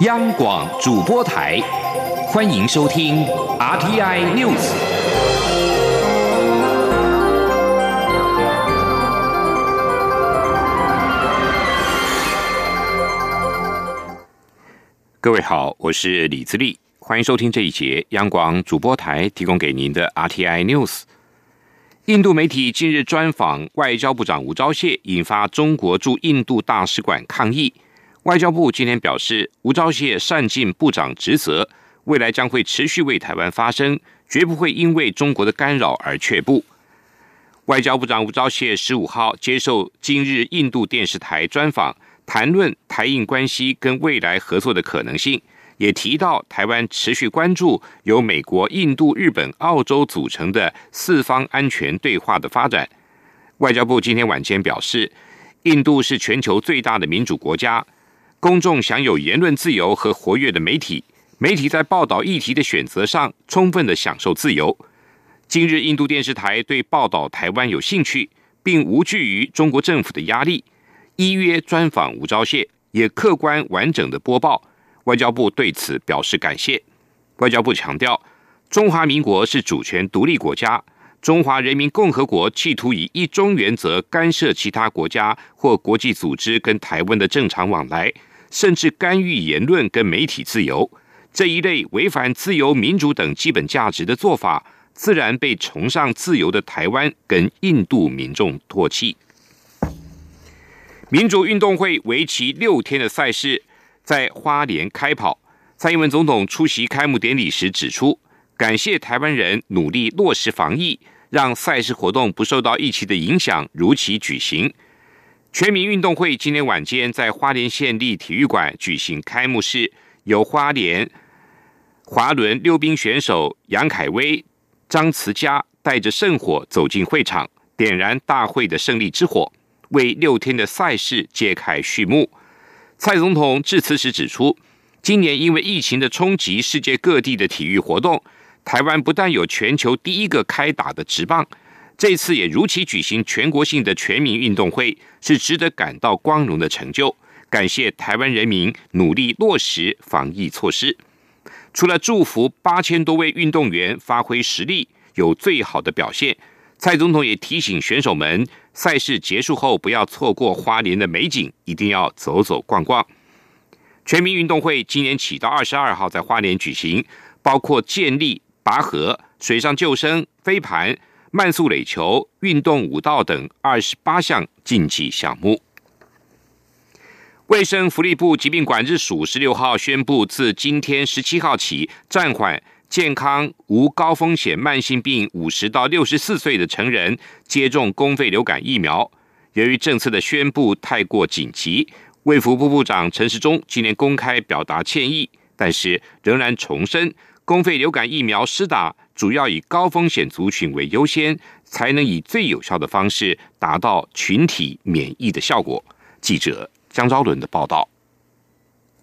央广主播台，欢迎收听 RTI News。各位好，我是李自立，欢迎收听这一节央广主播台提供给您的 RTI News。印度媒体近日专访外交部长吴钊燮，引发中国驻印度大使馆抗议。外交部今天表示，吴钊燮善尽部长职责，未来将会持续为台湾发声，绝不会因为中国的干扰而却步。外交部长吴钊燮十五号接受今日印度电视台专访，谈论台印关系跟未来合作的可能性，也提到台湾持续关注由美国、印度、日本、澳洲组成的四方安全对话的发展。外交部今天晚间表示，印度是全球最大的民主国家。公众享有言论自由和活跃的媒体，媒体在报道议题的选择上充分的享受自由。今日印度电视台对报道台湾有兴趣，并无惧于中国政府的压力，依约专访吴钊燮，也客观完整的播报。外交部对此表示感谢。外交部强调，中华民国是主权独立国家。中华人民共和国企图以一中原则干涉其他国家或国际组织跟台湾的正常往来。甚至干预言论跟媒体自由这一类违反自由民主等基本价值的做法，自然被崇尚自由的台湾跟印度民众唾弃。民主运动会为期六天的赛事在花莲开跑，蔡英文总统出席开幕典礼时指出，感谢台湾人努力落实防疫，让赛事活动不受到疫情的影响，如期举行。全民运动会今天晚间在花莲县立体育馆举行开幕式，由花莲滑轮溜冰选手杨凯威、张慈佳带着圣火走进会场，点燃大会的胜利之火，为六天的赛事揭开序幕。蔡总统致辞时指出，今年因为疫情的冲击，世界各地的体育活动，台湾不但有全球第一个开打的直棒。这次也如期举行全国性的全民运动会，是值得感到光荣的成就。感谢台湾人民努力落实防疫措施。除了祝福八千多位运动员发挥实力，有最好的表现，蔡总统也提醒选手们，赛事结束后不要错过花莲的美景，一定要走走逛逛。全民运动会今年起到二十二号在花莲举行，包括建立、拔河、水上救生、飞盘。慢速垒球、运动舞蹈等二十八项竞技项目。卫生福利部疾病管制署十六号宣布，自今天十七号起，暂缓健康无高风险慢性病五十到六十四岁的成人接种公费流感疫苗。由于政策的宣布太过紧急，卫福部部长陈时中今天公开表达歉意，但是仍然重申，公费流感疫苗施打。主要以高风险族群为优先，才能以最有效的方式达到群体免疫的效果。记者江昭伦的报道。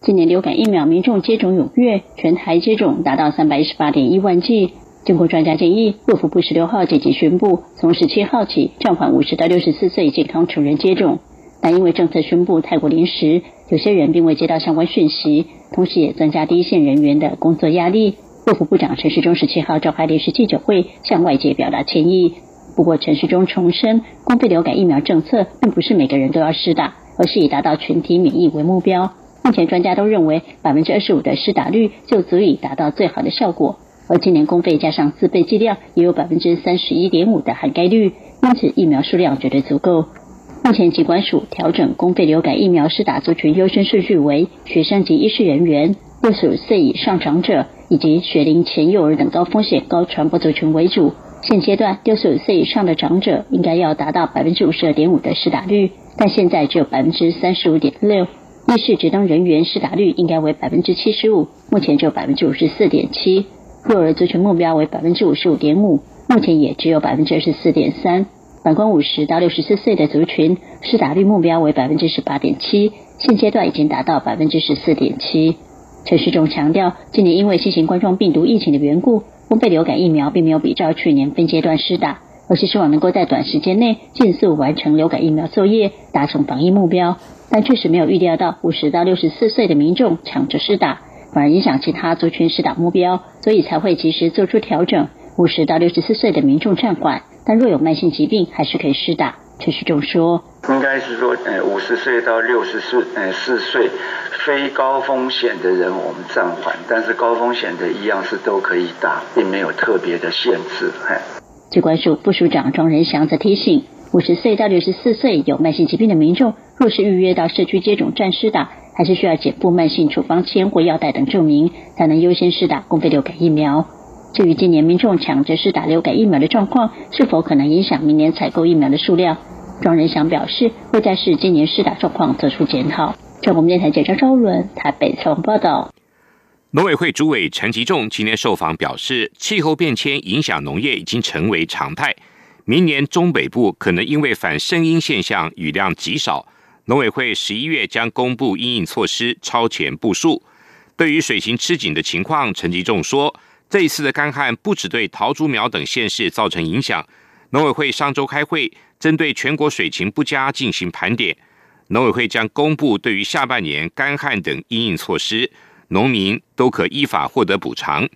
今年流感疫苗民众接种踊跃，全台接种达到三百一十八点一万剂。经过专家建议，卫福部十六号紧急宣布，从十七号起暂缓五十到六十四岁健康成人接种。但因为政策宣布太过临时，有些人并未接到相关讯息，同时也增加第一线人员的工作压力。卫副部长陈时中十七号召开临时记者会，向外界表达歉意。不过，陈时中重申，公费流感疫苗政策并不是每个人都要施打，而是以达到群体免疫为目标。目前专家都认为，百分之二十五的施打率就足以达到最好的效果。而今年公费加上自费剂量，也有百分之三十一点五的涵盖率，因此疫苗数量绝对足够。目前疾管署调整公费流感疫苗施打族群优先顺序为学生及医师人员、六十五岁以上长者。以及学龄前幼儿等高风险、高传播族群为主。现阶段，六十五岁以上的长者应该要达到百分之五十二点五的施打率，但现在只有百分之三十五点六。医事职当人员施打率应该为百分之七十五，目前只有百分之五十四点七。幼儿族群目标为百分之五十五点五，目前也只有百分之二十四点三。反观五十到六十四岁的族群，施打率目标为百分之十八点七，现阶段已经达到百分之十四点七。陈世忠强调，今年因为新型冠状病毒疫情的缘故，公费流感疫苗并没有比照去年分阶段施打，而是希望能够在短时间内尽速完成流感疫苗作业，达成防疫目标。但确实没有预料到五十到六十四岁的民众抢着施打，反而影响其他族群施打目标，所以才会及时做出调整。五十到六十四岁的民众暂缓，但若有慢性疾病，还是可以施打。陈世忠说：“应该是说，呃，五十岁到六十四，呃，四岁非高风险的人，我们暂缓；但是高风险的一样是都可以打，并没有特别的限制。”哎，机关署副署长庄仁祥则提醒，五十岁到六十四岁有慢性疾病的民众，若是预约到社区接种站施打，还是需要减负慢性处方签或药袋等证明，才能优先施打公费流感疫苗。至于今年民众抢着施打流感疫苗的状况，是否可能影响明年采购疫苗的数量？庄仁祥表示，会在视今年施打状况做出检讨。中国电台记者张伦台北采访报道。农委会主委陈吉仲今天受访表示，气候变迁影响农业已经成为常态，明年中北部可能因为反声音现象雨量极少，农委会十一月将公布应应措施，超前部署。对于水情吃紧的情况，陈吉仲说。这一次的干旱不只对桃竹苗等县市造成影响，农委会上周开会，针对全国水情不佳进行盘点。农委会将公布对于下半年干旱等应应措施，农民都可依法获得补偿。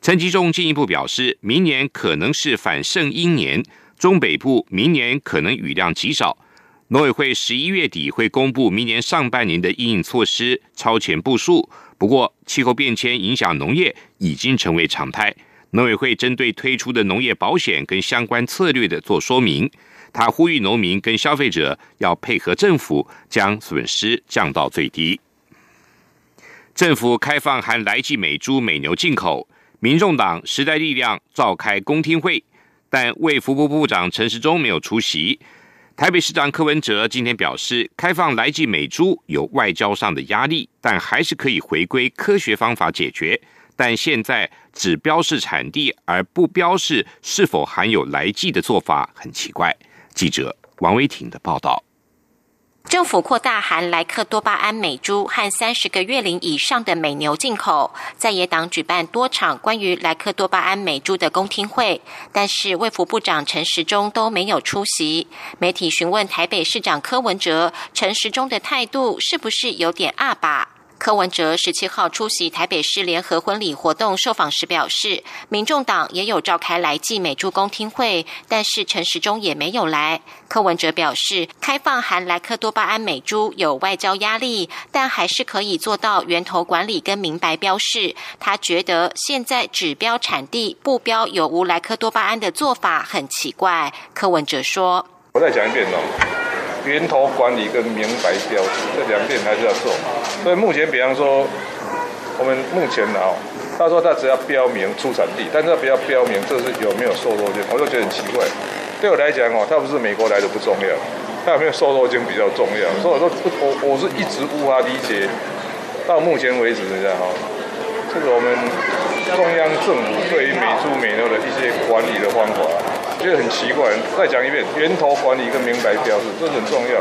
陈吉仲进一步表示，明年可能是反盛阴年，中北部明年可能雨量极少。农委会十一月底会公布明年上半年的应应措施，超前部署。不过，气候变迁影响农业已经成为常态。农委会针对推出的农业保险跟相关策略的做说明，他呼吁农民跟消费者要配合政府，将损失降到最低。政府开放含来记美猪美牛进口，民众党时代力量召开公听会，但卫福部部长陈时中没有出席。台北市长柯文哲今天表示，开放来记美猪有外交上的压力，但还是可以回归科学方法解决。但现在只标示产地而不标示是否含有来记的做法很奇怪。记者王维婷的报道。政府扩大含莱克多巴胺美猪和三十个月龄以上的美牛进口，在野党举办多场关于莱克多巴胺美猪的公听会，但是卫福部长陈时中都没有出席。媒体询问台北市长柯文哲，陈时中的态度是不是有点二吧？柯文哲十七号出席台北市联合婚礼活动受访时表示，民众党也有召开来记美珠公听会，但是陈时中也没有来。柯文哲表示，开放含莱克多巴胺美珠有外交压力，但还是可以做到源头管理跟明白标示。他觉得现在指标产地不标有无莱克多巴胺的做法很奇怪。柯文哲说：“我再讲一遍哦。”源头管理跟明白标识这两点还是要做，所以目前比方说，我们目前啊，他说他只要标明出产地，但是他不要标明这是有没有瘦肉精，我就觉得很奇怪。对我来讲哦，他不是美国来的不重要，他有没有瘦肉精比较重要。所以我说我我是一直无法理解，到目前为止这样哈，这个我们中央政府对于美猪美牛的一些管理的方法。觉得很奇怪，再讲一遍，源头管理跟明白标示，这很重要。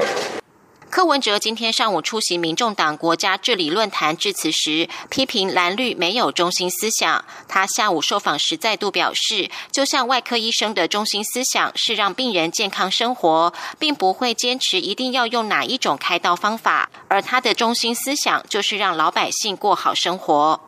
柯文哲今天上午出席民众党国家治理论坛致辞时，批评蓝绿没有中心思想。他下午受访时再度表示，就像外科医生的中心思想是让病人健康生活，并不会坚持一定要用哪一种开刀方法，而他的中心思想就是让老百姓过好生活。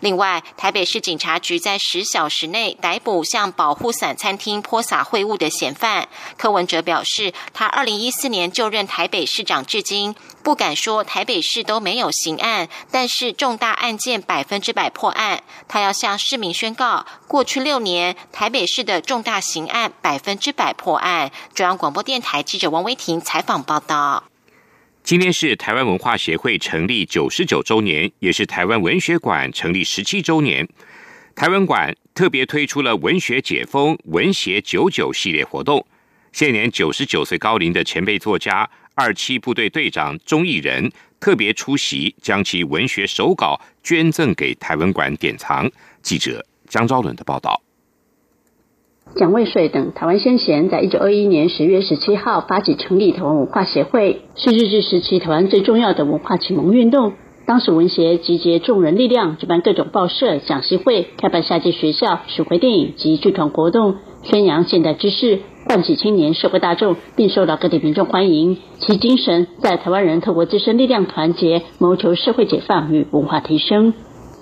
另外，台北市警察局在十小时内逮捕向保护伞餐厅泼洒秽物的嫌犯。柯文哲表示，他二零一四年就任台北市长至今，不敢说台北市都没有刑案，但是重大案件百分之百破案。他要向市民宣告，过去六年台北市的重大刑案百分之百破案。中央广播电台记者王威婷采访报道。今天是台湾文化协会成立九十九周年，也是台湾文学馆成立十七周年。台湾馆特别推出了“文学解封，文学九九”系列活动。现年九十九岁高龄的前辈作家二七部队队长钟义仁特别出席，将其文学手稿捐赠给台湾馆典藏。记者江昭伦的报道。蒋渭水等台湾先贤在一九二一年十月十七号发起成立台湾文化协会，是日治时期台湾最重要的文化启蒙运动。当时文协集结众人力量，举办各种报社、讲习会，开办夏季学校、巡回电影及剧团活动，宣扬现代知识，唤起青年社会大众，并受到各地民众欢迎。其精神在台湾人透过自身力量团结，谋求社会解放与文化提升。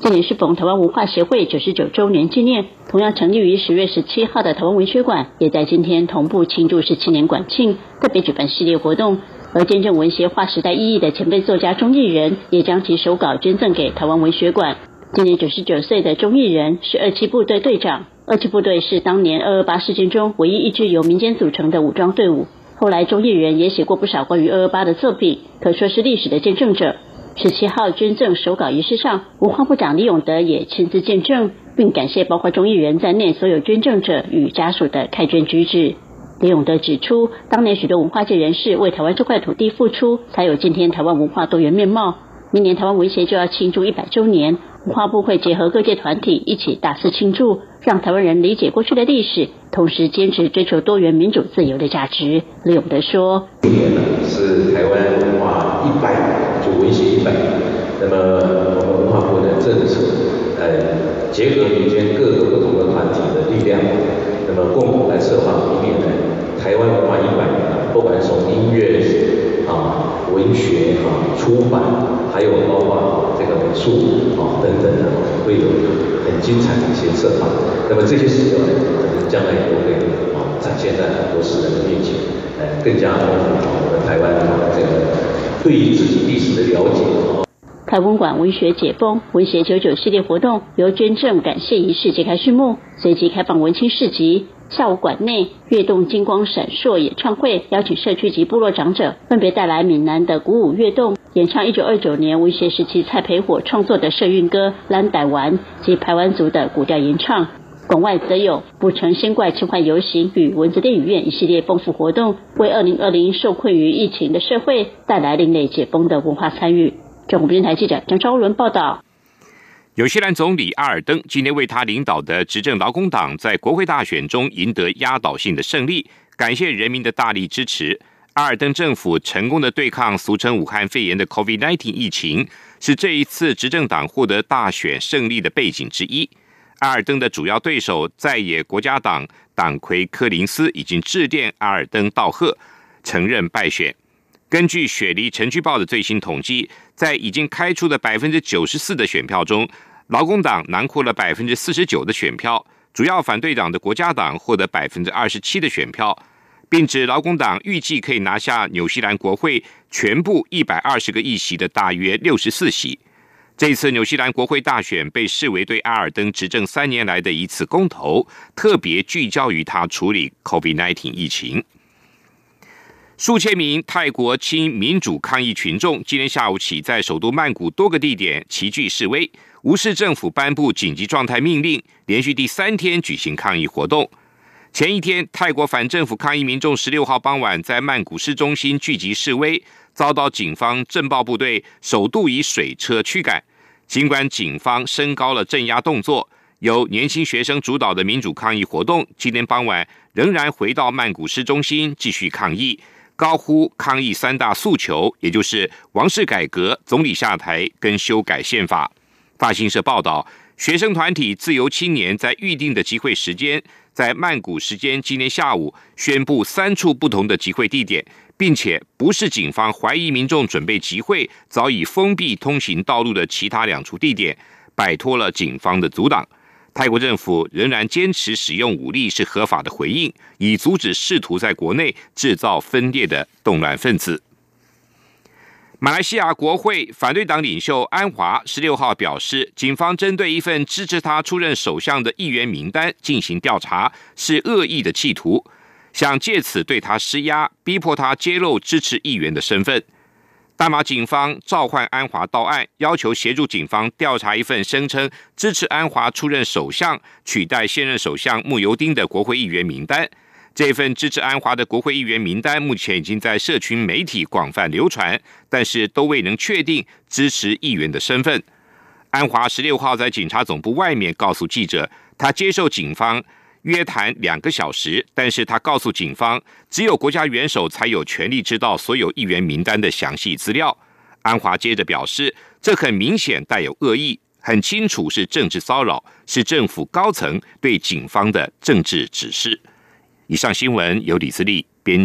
今年是逢台湾文化协会九十九周年纪念，同样成立于十月十七号的台湾文学馆，也在今天同步庆祝十七年馆庆，特别举办系列活动。而见证文学划时代意义的前辈作家钟义人，也将其手稿捐赠给台湾文学馆。今年九十九岁的钟义人是二七部队队长。二七部队是当年二二八事件中唯一一支由民间组成的武装队伍。后来，钟义人也写过不少关于二二八的作品，可说是历史的见证者。十七号捐赠手稿仪式上，文化部长李永德也亲自见证，并感谢包括钟义人在内所有捐赠者与家属的开捐举止。李永德指出，当年许多文化界人士为台湾这块土地付出，才有今天台湾文化多元面貌。明年台湾文协就要庆祝一百周年，文化部会结合各界团体一起大肆庆祝，让台湾人理解过去的历史，同时坚持追求多元、民主、自由的价值。李永德说：“今年呢是台湾文化一百，就文协一百。那么我们文化部的政策，呃，结合民间各个不同的团体的力量，那么共同来策划明年的台湾文化一百年，不管从音乐。”啊，文学啊，出版，还有包括这个美术啊等等的，会有很精彩的一些策划。那么这些事情呢，可能将来也都会啊展现在很多世人的面前，呃，更加丰富我们台湾的这个对于自己历史的了解啊。台湾馆文学解封文学九九系列活动由捐赠感谢仪式揭开序幕，随即开放文青市集。下午馆内跃动金光闪烁演唱会，邀请社区及部落长者分别带来闽南的鼓舞跃动，演唱一九二九年文学时期蔡培火创作的社运歌《蓝傣玩》及排湾族的古调吟唱。馆外则有不成仙怪奇幻游行与文字电影院一系列丰富活动，为二零二零受困于疫情的社会带来另类解封的文化参与。中国电台记者张昭伦报道。纽西兰总理阿尔登今天为他领导的执政劳工党在国会大选中赢得压倒性的胜利，感谢人民的大力支持。阿尔登政府成功的对抗俗称武汉肺炎的 COVID-19 疫情，是这一次执政党获得大选胜利的背景之一。阿尔登的主要对手在野国家党党魁柯林斯已经致电阿尔登道贺，承认败选。根据雪梨城区报的最新统计，在已经开出的百分之九十四的选票中，劳工党囊括了百分之四十九的选票，主要反对党的国家党获得百分之二十七的选票，并指劳工党预计可以拿下纽西兰国会全部一百二十个议席的大约六十四席。这次纽西兰国会大选被视为对阿尔登执政三年来的一次公投，特别聚焦于他处理 COVID-19 疫情。数千名泰国亲民主抗议群众今天下午起在首都曼谷多个地点齐聚示威，无视政府颁布紧急状态命令，连续第三天举行抗议活动。前一天，泰国反政府抗议民众十六号傍晚在曼谷市中心聚集示威，遭到警方镇暴部队首度以水车驱赶。尽管警方升高了镇压动作，由年轻学生主导的民主抗议活动今天傍晚仍然回到曼谷市中心继续抗议。高呼抗议三大诉求，也就是王室改革、总理下台跟修改宪法。法新社报道，学生团体自由青年在预定的集会时间，在曼谷时间今天下午宣布三处不同的集会地点，并且不是警方怀疑民众准备集会，早已封闭通行道路的其他两处地点，摆脱了警方的阻挡。泰国政府仍然坚持使用武力是合法的回应，以阻止试图在国内制造分裂的动乱分子。马来西亚国会反对党领袖安华十六号表示，警方针对一份支持他出任首相的议员名单进行调查是恶意的企图，想借此对他施压，逼迫他揭露支持议员的身份。大马警方召唤安华到案，要求协助警方调查一份声称支持安华出任首相、取代现任首相穆尤丁的国会议员名单。这份支持安华的国会议员名单目前已经在社群媒体广泛流传，但是都未能确定支持议员的身份。安华十六号在警察总部外面告诉记者，他接受警方。约谈两个小时，但是他告诉警方，只有国家元首才有权利知道所有议员名单的详细资料。安华接着表示，这很明显带有恶意，很清楚是政治骚扰，是政府高层对警方的政治指示。以上新闻由李自力编辑。